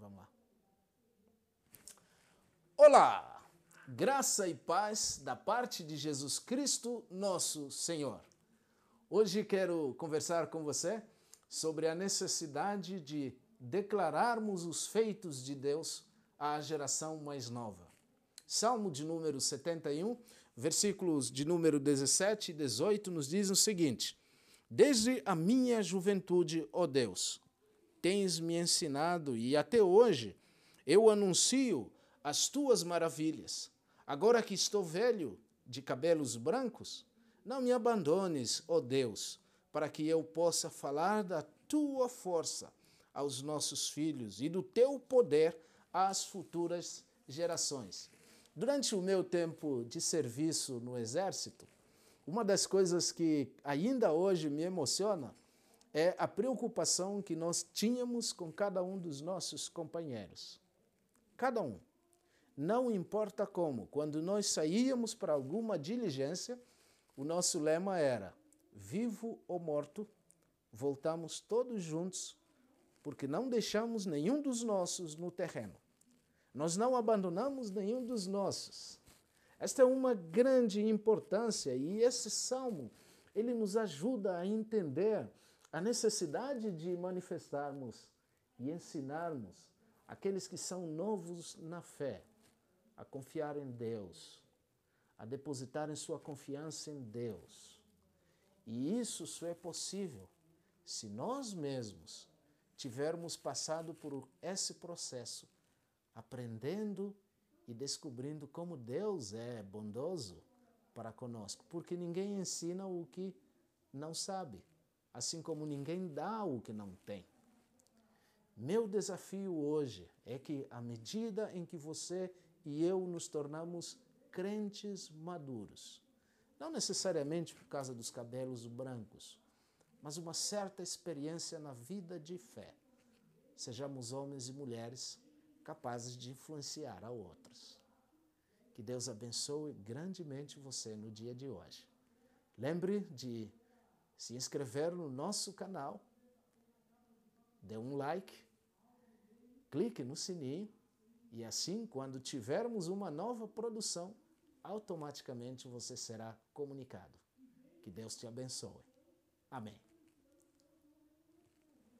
Vamos lá. Olá! Graça e paz da parte de Jesus Cristo, nosso Senhor. Hoje quero conversar com você sobre a necessidade de declararmos os feitos de Deus à geração mais nova. Salmo de número 71, versículos de número 17 e 18 nos diz o seguinte: Desde a minha juventude, ó Deus, tens me ensinado e até hoje eu anuncio as tuas maravilhas. Agora que estou velho, de cabelos brancos, não me abandones, ó Deus, para que eu possa falar da tua força aos nossos filhos e do teu poder às futuras gerações. Durante o meu tempo de serviço no Exército, uma das coisas que ainda hoje me emociona é a preocupação que nós tínhamos com cada um dos nossos companheiros. Cada um. Não importa como, quando nós saíamos para alguma diligência, o nosso lema era: vivo ou morto, voltamos todos juntos, porque não deixamos nenhum dos nossos no terreno. Nós não abandonamos nenhum dos nossos. Esta é uma grande importância e esse salmo, ele nos ajuda a entender a necessidade de manifestarmos e ensinarmos aqueles que são novos na fé a confiar em Deus, a depositarem sua confiança em Deus. E isso só é possível se nós mesmos tivermos passado por esse processo, aprendendo e descobrindo como Deus é bondoso para conosco, porque ninguém ensina o que não sabe, assim como ninguém dá o que não tem. Meu desafio hoje é que, à medida em que você e eu nos tornamos crentes maduros, não necessariamente por causa dos cabelos brancos, mas uma certa experiência na vida de fé, sejamos homens e mulheres capazes de influenciar a outros. Que Deus abençoe grandemente você no dia de hoje. Lembre de se inscrever no nosso canal, dê um like clique no sininho e assim, quando tivermos uma nova produção, automaticamente você será comunicado. Que Deus te abençoe. Amém.